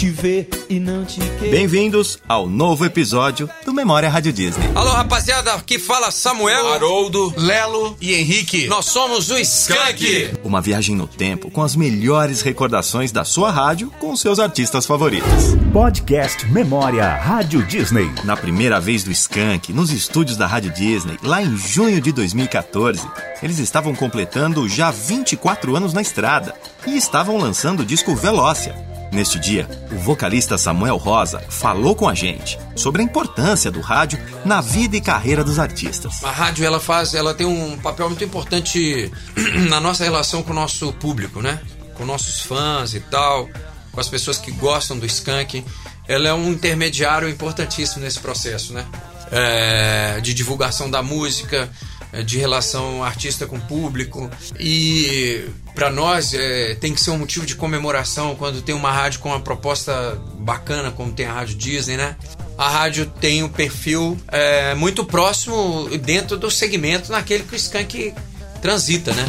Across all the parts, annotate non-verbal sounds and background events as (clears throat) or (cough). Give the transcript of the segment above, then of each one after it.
te ver e não te querer. Bem-vindos ao novo episódio do Memória Rádio Disney. Alô, rapaziada, aqui fala Samuel, Haroldo, Lelo e Henrique. Nós somos o Skank. Uma viagem no tempo com as melhores recordações da sua rádio com seus artistas favoritos. Podcast Memória Rádio Disney. Na primeira vez do Skank, nos estúdios da Rádio Disney, lá em junho de 2014, eles estavam completando já 24 anos na estrada e estavam lançando o disco Velócia. Neste dia, o vocalista Samuel Rosa falou com a gente sobre a importância do rádio na vida e carreira dos artistas. A rádio ela faz, ela tem um papel muito importante (clears throat) na nossa relação com o nosso público, né? Com nossos fãs e tal, com as pessoas que gostam do Skank. Ela é um intermediário importantíssimo nesse processo, né? É, de divulgação da música, é, de relação artista com público e para nós é, tem que ser um motivo de comemoração quando tem uma rádio com uma proposta bacana como tem a rádio Disney, né? A rádio tem um perfil é, muito próximo dentro do segmento naquele que o Skank transita, né?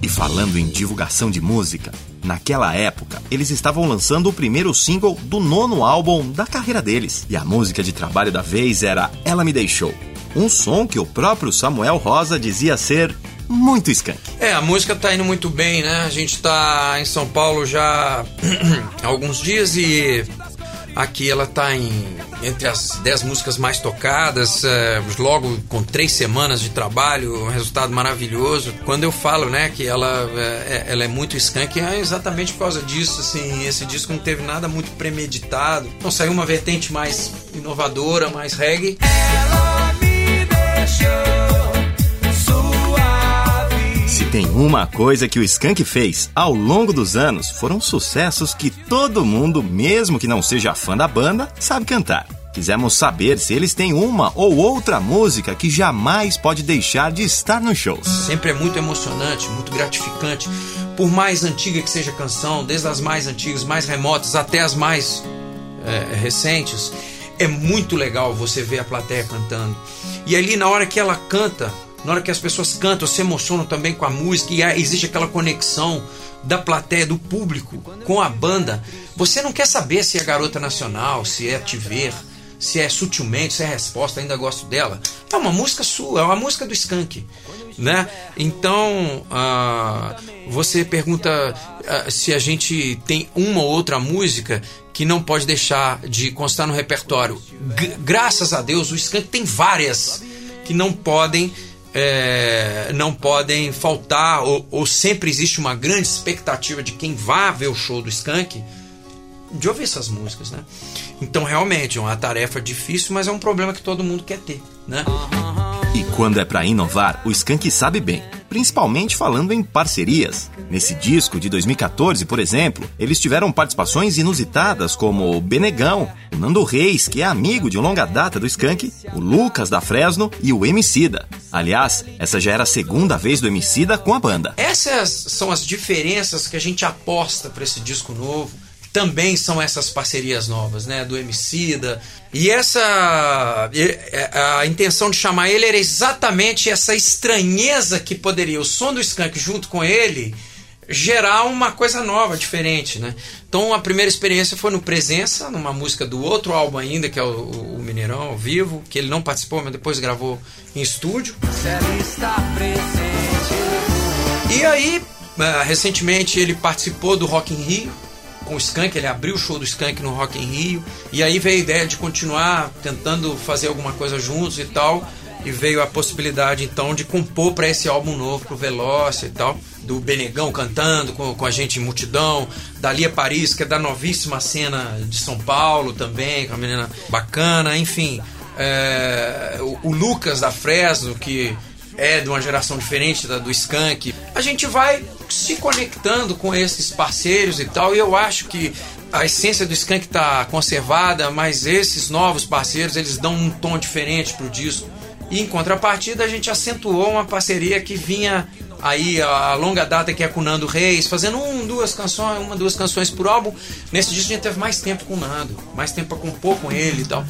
E falando em divulgação de música, naquela época eles estavam lançando o primeiro single do nono álbum da carreira deles. E a música de trabalho da vez era Ela Me Deixou. Um som que o próprio Samuel Rosa dizia ser muito skunk. É, a música tá indo muito bem, né? A gente tá em São Paulo já (clears throat) há alguns dias e aqui ela tá em, entre as 10 músicas mais tocadas, é, logo com três semanas de trabalho, um resultado maravilhoso. Quando eu falo, né, que ela é, ela é muito skunk, é exatamente por causa disso, assim, esse disco não teve nada muito premeditado. Então saiu uma vertente mais inovadora, mais reggae. Ela se tem uma coisa que o Skank fez ao longo dos anos, foram sucessos que todo mundo, mesmo que não seja fã da banda, sabe cantar. Quisemos saber se eles têm uma ou outra música que jamais pode deixar de estar nos shows. Sempre é muito emocionante, muito gratificante. Por mais antiga que seja a canção, desde as mais antigas, mais remotas até as mais é, recentes, é muito legal você ver a plateia cantando. E ali, na hora que ela canta, na hora que as pessoas cantam, se emocionam também com a música e existe aquela conexão da plateia, do público com a banda, você não quer saber se é garota nacional, se é te ver, se é sutilmente, se é resposta, ainda gosto dela. É uma música sua, é uma música do Skank. Né? Então uh, você pergunta uh, se a gente tem uma ou outra música que não pode deixar de constar no repertório. G graças a Deus, o Skank tem várias que não podem é, não podem faltar ou, ou, sempre existe uma grande expectativa de quem vá ver o show do Skank de ouvir essas músicas, né? Então realmente é uma tarefa difícil, mas é um problema que todo mundo quer ter, né? E quando é para inovar, o Skank sabe bem principalmente falando em parcerias. Nesse disco de 2014, por exemplo, eles tiveram participações inusitadas como o Benegão, o Nando Reis, que é amigo de longa data do Skank, o Lucas da Fresno e o Emicida. Aliás, essa já era a segunda vez do Emicida com a banda. Essas são as diferenças que a gente aposta para esse disco novo também são essas parcerias novas, né? Do Emicida. E essa. É, a intenção de chamar ele era exatamente essa estranheza que poderia o som do Skank junto com ele gerar uma coisa nova, diferente, né? Então a primeira experiência foi no Presença, numa música do outro álbum ainda, que é o, o Mineirão ao vivo, que ele não participou, mas depois gravou em estúdio. E aí, eh, recentemente ele participou do Rock in Rio, com o Skank, ele abriu o show do Skank no Rock in Rio, e aí veio a ideia de continuar tentando fazer alguma coisa juntos e tal, e veio a possibilidade então de compor para esse álbum novo, pro Veloce e tal, do Benegão cantando com, com a gente em multidão, da Lia Paris, que é da novíssima cena de São Paulo também, com a menina bacana, enfim. É, o, o Lucas da Fresno, que é de uma geração diferente da do Skank. A gente vai se conectando com esses parceiros e tal, e eu acho que a essência do Skank está conservada, mas esses novos parceiros eles dão um tom diferente pro disco. E em contrapartida a gente acentuou uma parceria que vinha Aí a longa data que é com o Nando Reis, fazendo um, duas canções, uma, duas canções por álbum. Nesse disco a gente teve mais tempo com o Nando, mais tempo pra compor com ele e tal.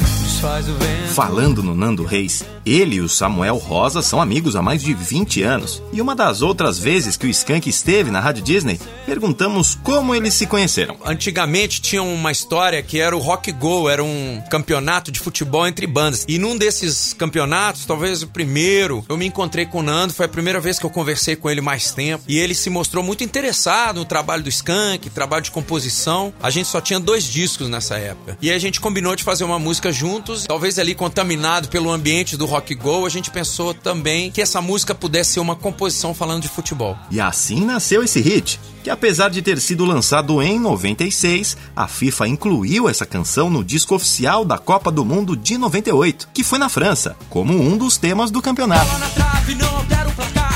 Falando no Nando Reis, ele e o Samuel Rosa são amigos há mais de 20 anos. E uma das outras vezes que o Skank esteve na Rádio Disney, perguntamos como eles se conheceram. Antigamente tinha uma história que era o Rock Go, era um campeonato de futebol entre bandas. E num desses campeonatos, talvez o primeiro, eu me encontrei com o Nando, foi a primeira vez que eu conversei com ele mais tempo. E ele se mostrou muito interessado no trabalho do Skank, trabalho de composição. A gente só tinha dois discos nessa época. E a gente combinou de fazer uma música juntos. Talvez ali contaminado pelo ambiente do Rock Go, a gente pensou também que essa música pudesse ser uma composição falando de futebol. E assim nasceu esse hit, que apesar de ter sido lançado em 96, a FIFA incluiu essa canção no disco oficial da Copa do Mundo de 98, que foi na França, como um dos temas do campeonato.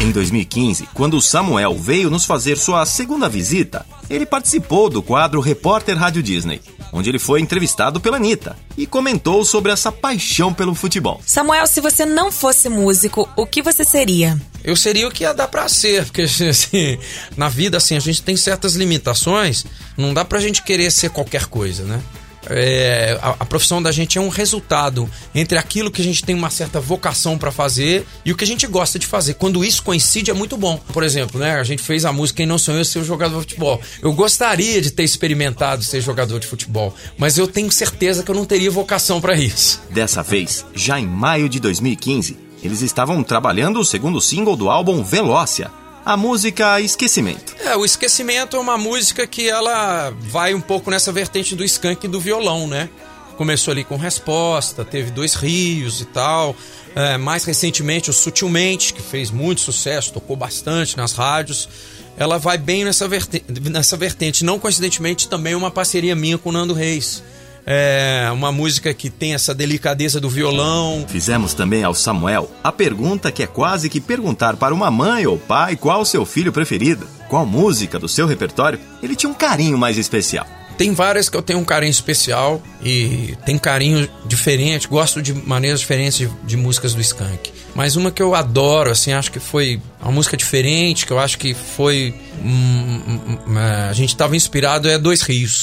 Em 2015, quando o Samuel veio nos fazer sua segunda visita, ele participou do quadro Repórter Rádio Disney, onde ele foi entrevistado pela Anitta e comentou sobre essa paixão pelo futebol. Samuel, se você não fosse músico, o que você seria? Eu seria o que ia dar pra ser, porque (laughs) assim, na vida assim, a gente tem certas limitações, não dá pra gente querer ser qualquer coisa, né? É, a, a, profissão da gente é um resultado entre aquilo que a gente tem uma certa vocação para fazer e o que a gente gosta de fazer. Quando isso coincide é muito bom. Por exemplo, né, a gente fez a música Quem Não Sonhou Ser Jogador de Futebol. Eu gostaria de ter experimentado ser jogador de futebol, mas eu tenho certeza que eu não teria vocação para isso. Dessa vez, já em maio de 2015, eles estavam trabalhando o segundo single do álbum Velócia, a música Esquecimento. É, o Esquecimento é uma música que ela vai um pouco nessa vertente do skunk e do violão, né? Começou ali com resposta, teve dois rios e tal. É, mais recentemente, o Sutilmente, que fez muito sucesso, tocou bastante nas rádios. Ela vai bem nessa vertente, nessa vertente. Não coincidentemente, também uma parceria minha com o Nando Reis é uma música que tem essa delicadeza do violão. Fizemos também ao Samuel a pergunta que é quase que perguntar para uma mãe ou pai qual o seu filho preferido, qual música do seu repertório ele tinha um carinho mais especial. Tem várias que eu tenho um carinho especial e tem carinho diferente, gosto de maneiras diferentes de, de músicas do Skank. Mas uma que eu adoro, assim, acho que foi uma música diferente, que eu acho que foi. Hum, hum, hum, a gente estava inspirado é Dois Rios.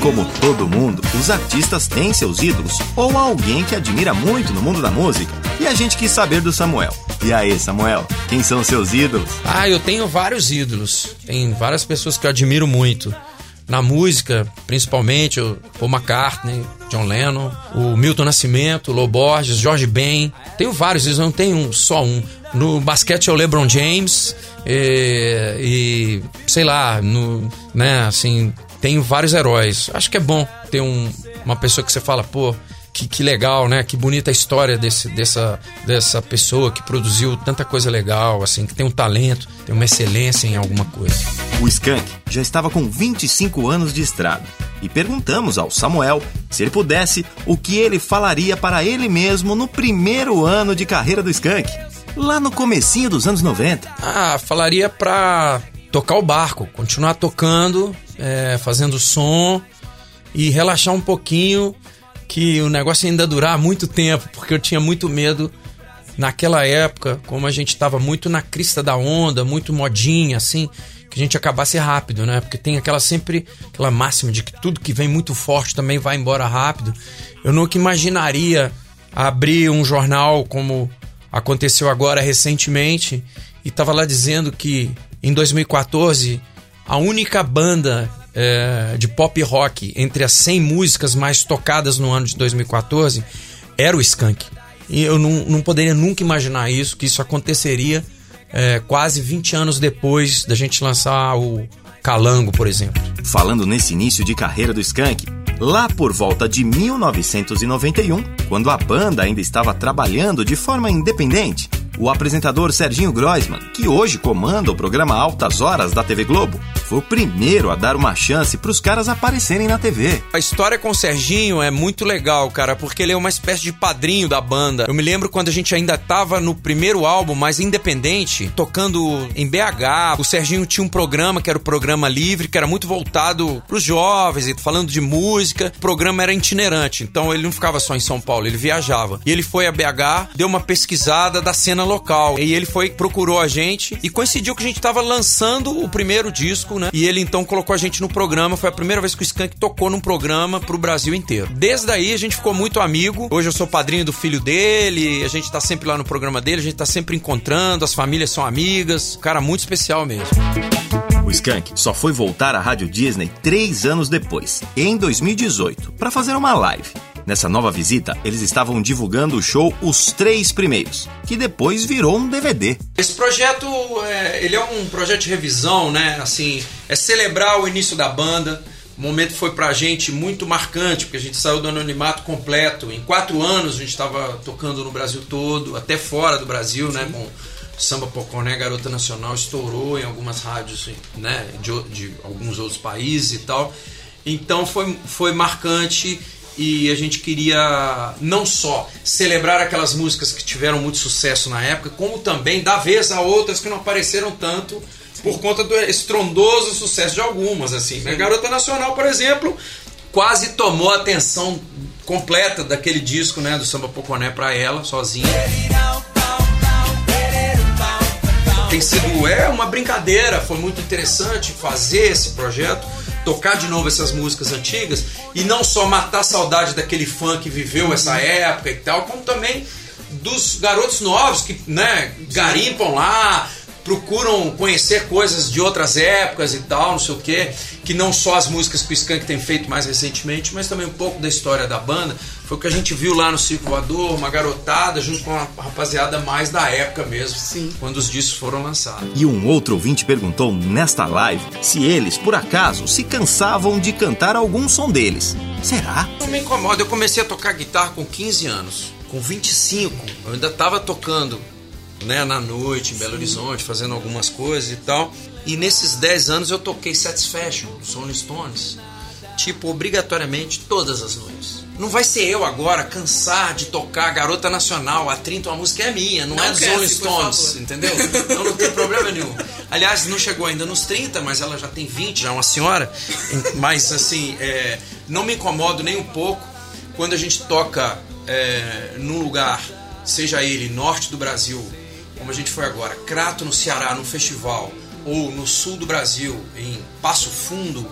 Como todo mundo, os artistas têm seus ídolos ou alguém que admira muito no mundo da música. E a gente quis saber do Samuel. E aí, Samuel, quem são seus ídolos? Ah, eu tenho vários ídolos. Tem várias pessoas que eu admiro muito. Na música, principalmente, o Paul McCartney, John Lennon, o Milton Nascimento, Lou Borges, George Ben. Tenho vários, eles não tem um, só um. No basquete é o LeBron James e, e sei lá, no, né, assim, tenho vários heróis. Acho que é bom ter um, uma pessoa que você fala, pô, que, que legal, né? Que bonita a história desse, dessa, dessa pessoa que produziu tanta coisa legal, assim, que tem um talento, tem uma excelência em alguma coisa. O Skank já estava com 25 anos de estrada e perguntamos ao Samuel se ele pudesse o que ele falaria para ele mesmo no primeiro ano de carreira do Skank, lá no comecinho dos anos 90. Ah, falaria pra tocar o barco, continuar tocando, é, fazendo som e relaxar um pouquinho, que o negócio ainda durar muito tempo, porque eu tinha muito medo naquela época, como a gente estava muito na crista da onda, muito modinha, assim, que a gente acabasse rápido, né? Porque tem aquela sempre aquela máxima de que tudo que vem muito forte também vai embora rápido. Eu nunca imaginaria abrir um jornal como aconteceu agora recentemente e estava lá dizendo que em 2014 a única banda é, de pop rock entre as 100 músicas mais tocadas no ano de 2014 era o Skank. E eu não, não poderia nunca imaginar isso, que isso aconteceria é, quase 20 anos depois da gente lançar o Calango, por exemplo. Falando nesse início de carreira do Skank, lá por volta de 1991, quando a banda ainda estava trabalhando de forma independente, O apresentador Serginho Groisman, que hoje comanda o programa Altas Horas da TV Globo, foi o primeiro a dar uma chance para os caras aparecerem na TV. A história com o Serginho é muito legal, cara, porque ele é uma espécie de padrinho da banda. Eu me lembro quando a gente ainda tava no primeiro álbum, mais independente, tocando em BH. O Serginho tinha um programa que era o programa livre, que era muito voltado pros jovens e falando de música. O programa era itinerante, então ele não ficava só em São Paulo, ele viajava. E ele foi a BH, deu uma pesquisada da cena local. E ele foi, procurou a gente e coincidiu que a gente tava lançando o primeiro disco, né? E ele então colocou a gente no programa. Foi a primeira vez que o Skank tocou num programa pro Brasil inteiro. Desde aí a gente ficou muito amigo. Hoje eu sou padrinho do filho dele, a gente tá sempre lá no programa dele, a gente tá sempre encontrando, as famílias são amigas. Um cara muito especial mesmo. O Skank só foi voltar à Rádio Disney três anos depois, em 2018, para fazer uma live. Nessa nova visita, eles estavam divulgando o show Os Três Primeiros, que depois virou um DVD. Esse projeto, é, ele é um projeto de revisão, né? Assim, é celebrar o início da banda. O momento foi pra gente muito marcante, porque a gente saiu do anonimato completo. Em quatro anos a gente estava tocando no Brasil todo, até fora do Brasil, né? Com Samba Poconé, Garota Nacional, estourou em algumas rádios, né? De, de alguns outros países e tal. Então foi, foi marcante e a gente queria não só celebrar aquelas músicas que tiveram muito sucesso na época, como também dar vez a outras que não apareceram tanto por conta do estrondoso sucesso de algumas, assim. A Garota Nacional, por exemplo, quase tomou a atenção completa daquele disco, né, do Samba Poconé para ela, sozinha. Tem sido é uma brincadeira, foi muito interessante fazer esse projeto, tocar de novo essas músicas antigas e não só matar a saudade daquele fã que viveu essa época e tal, como também dos garotos novos que, né, garimpam lá, procuram conhecer coisas de outras épocas e tal, não sei o que, que não só as músicas que o Skank tem feito mais recentemente, mas também um pouco da história da banda. Foi o que a gente viu lá no Circo Voador, uma garotada junto com a rapaziada mais da época mesmo, Sim. quando os discos foram lançados. E um outro ouvinte perguntou nesta live se eles, por acaso, se cansavam de cantar algum som deles. Será? Não me incomoda, eu comecei a tocar guitarra com 15 anos. Com 25, eu ainda estava tocando né, na noite em Belo Horizonte, fazendo algumas coisas e tal. E nesses 10 anos eu toquei Satisfaction, Rolling Stones, tipo, obrigatoriamente todas as noites. Não vai ser eu agora cansar de tocar Garota Nacional, a 30 uma música é minha, não, Não é dos Rolling Stones, entendeu? Então não tem problema nenhum. Aliás, não chegou ainda nos 30, mas ela já tem 20, já é uma senhora. Mas assim, é, não me incomodo nem um pouco quando a gente toca é, num lugar, seja ele norte do Brasil, como a gente foi agora, Crato no Ceará, num festival, ou no sul do Brasil, em Passo Fundo,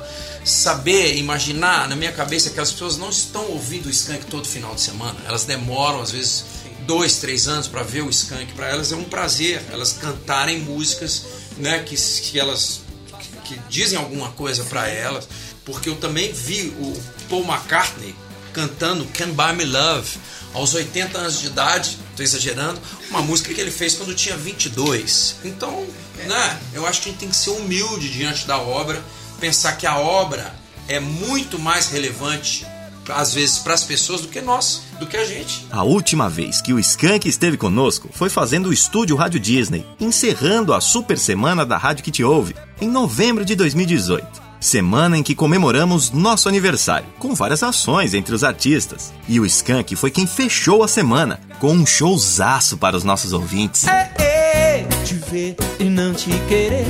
saber, imaginar na minha cabeça que as pessoas não estão ouvindo o Skank todo final de semana. Elas demoram, às vezes, dois, três anos para ver o Skank. Para elas é um prazer elas cantarem músicas né, que, que elas que, que dizem alguma coisa para elas. Porque eu também vi o Paul McCartney cantando Can Buy Me Love aos 80 anos de idade, tô exagerando, uma música que ele fez quando tinha 22. Então, né, eu acho que a gente tem que ser humilde diante da obra, pensar que a obra é muito mais relevante às vezes para as pessoas do que nós, do que a gente. A última vez que o Skank esteve conosco foi fazendo o estúdio Rádio Disney, encerrando a super semana da rádio que te ouve, em novembro de 2018. Semana em que comemoramos nosso aniversário, com várias ações entre os artistas. E o Skank foi quem fechou a semana, com um showzaço para os nossos ouvintes. É, é, te ver e não te querer.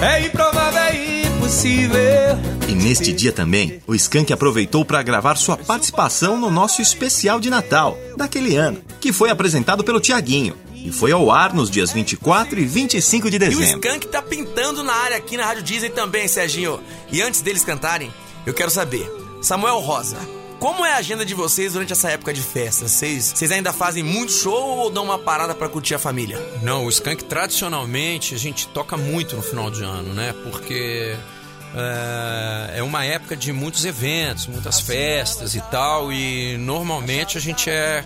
É improvável, é impossível. E neste dia também, o Skank aproveitou para gravar sua participação no nosso especial de Natal, daquele ano, que foi apresentado pelo Tiaguinho. E foi ao ar nos dias 24 e 25 de E o dezembro. Skank tá pintando na área aqui na Rádio Disney também, Serginho. E antes deles cantarem, eu quero saber, Samuel Rosa, como é a agenda de vocês durante essa época de festa? Vocês, vocês ainda fazem muito show ou dão uma parada pra curtir a família? Não, o Skank tradicionalmente a gente toca muito no final de ano, né? Porque é, é uma época de muitos eventos, muitas festas e tal, e normalmente a gente é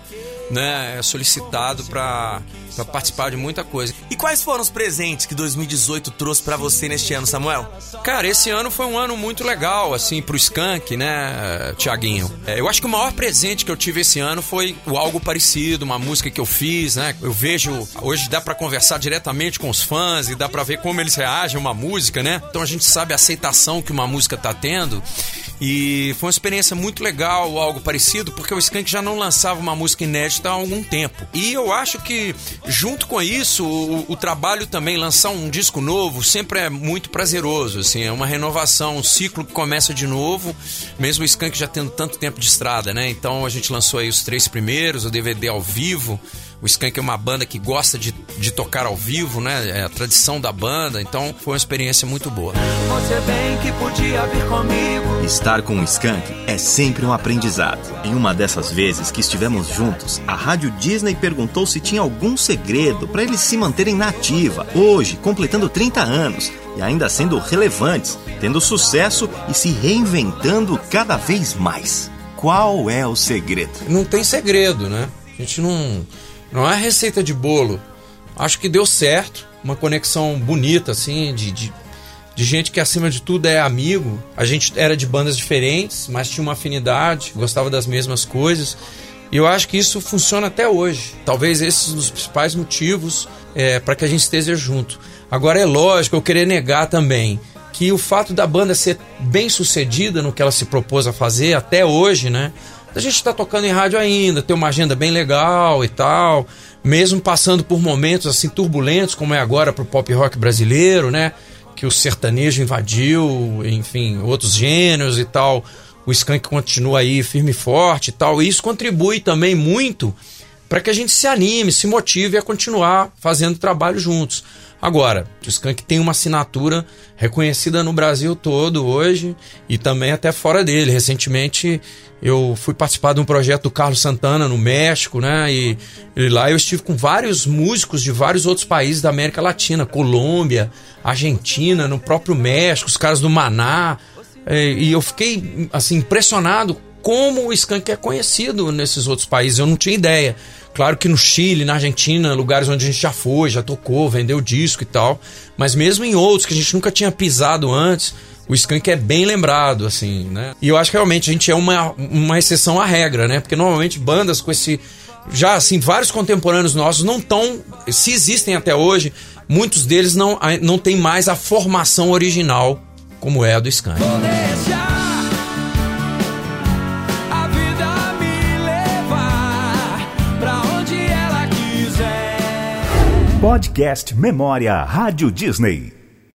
né, é solicitado para para participar de muita coisa. E quais foram os presentes que 2018 trouxe para você neste ano, Samuel? Cara, esse ano foi um ano muito legal, assim, pro Skank, né, Tiaguinho? É, eu acho que o maior presente que eu tive esse ano foi o Algo Parecido, uma música que eu fiz, né? Eu vejo, hoje dá para conversar diretamente com os fãs e dá para ver como eles reagem a uma música, né? Então a gente sabe a aceitação que uma música tá tendo. E foi uma experiência muito legal, algo parecido, porque o Skank já não lançava uma música inédita há algum tempo. E eu acho que, junto com isso, o, o trabalho também, lançar um disco novo, sempre é muito prazeroso. Assim, é uma renovação, um ciclo que começa de novo, mesmo o Skank já tendo tanto tempo de estrada, né? Então a gente lançou aí os três primeiros, o DVD ao vivo. O Skank é uma banda que gosta de, de tocar ao vivo, né? É a tradição da banda, então foi uma experiência muito boa. Você bem que podia vir comigo. Estar com o Skank é sempre um aprendizado. Em uma dessas vezes que estivemos juntos, a Rádio Disney perguntou se tinha algum segredo para eles se manterem na ativa, hoje, completando 30 anos e ainda sendo relevantes, tendo sucesso e se reinventando cada vez mais. Qual é o segredo? Não tem segredo, né? A gente não não é receita de bolo. Acho que deu certo. Uma conexão bonita, assim, de, de, de gente que acima de tudo é amigo. A gente era de bandas diferentes, mas tinha uma afinidade, gostava das mesmas coisas. E eu acho que isso funciona até hoje. Talvez esses são os principais motivos é, para que a gente esteja junto. Agora é lógico eu querer negar também que o fato da banda ser bem sucedida no que ela se propôs a fazer até hoje, né? A gente está tocando em rádio ainda, tem uma agenda bem legal e tal, mesmo passando por momentos assim turbulentos, como é agora para o pop rock brasileiro, né? Que o sertanejo invadiu, enfim, outros gêneros e tal. O Skank continua aí firme e forte e tal. E isso contribui também muito para que a gente se anime, se motive a continuar fazendo trabalho juntos. Agora, o Skank tem uma assinatura reconhecida no Brasil todo hoje e também até fora dele. Recentemente eu fui participar de um projeto do Carlos Santana no México, né? E, e, lá eu estive com vários músicos de vários outros países da América Latina, Colômbia, Argentina, no próprio México, os caras do Maná. E, eu fiquei assim impressionado como o Skank é conhecido nesses outros países. Eu não tinha ideia. Claro que no Chile, na Argentina, lugares onde a gente já foi, já tocou, vendeu disco e tal. Mas mesmo em outros que a gente nunca tinha pisado antes, o Skank é bem lembrado, assim, né? E eu acho que realmente a gente é uma, uma exceção à regra, né? Porque normalmente bandas com esse. Já, assim, vários contemporâneos nossos não estão. Se existem até hoje, muitos deles não, não têm mais a formação original como é a do Skank. Podcast Memória Rádio Disney.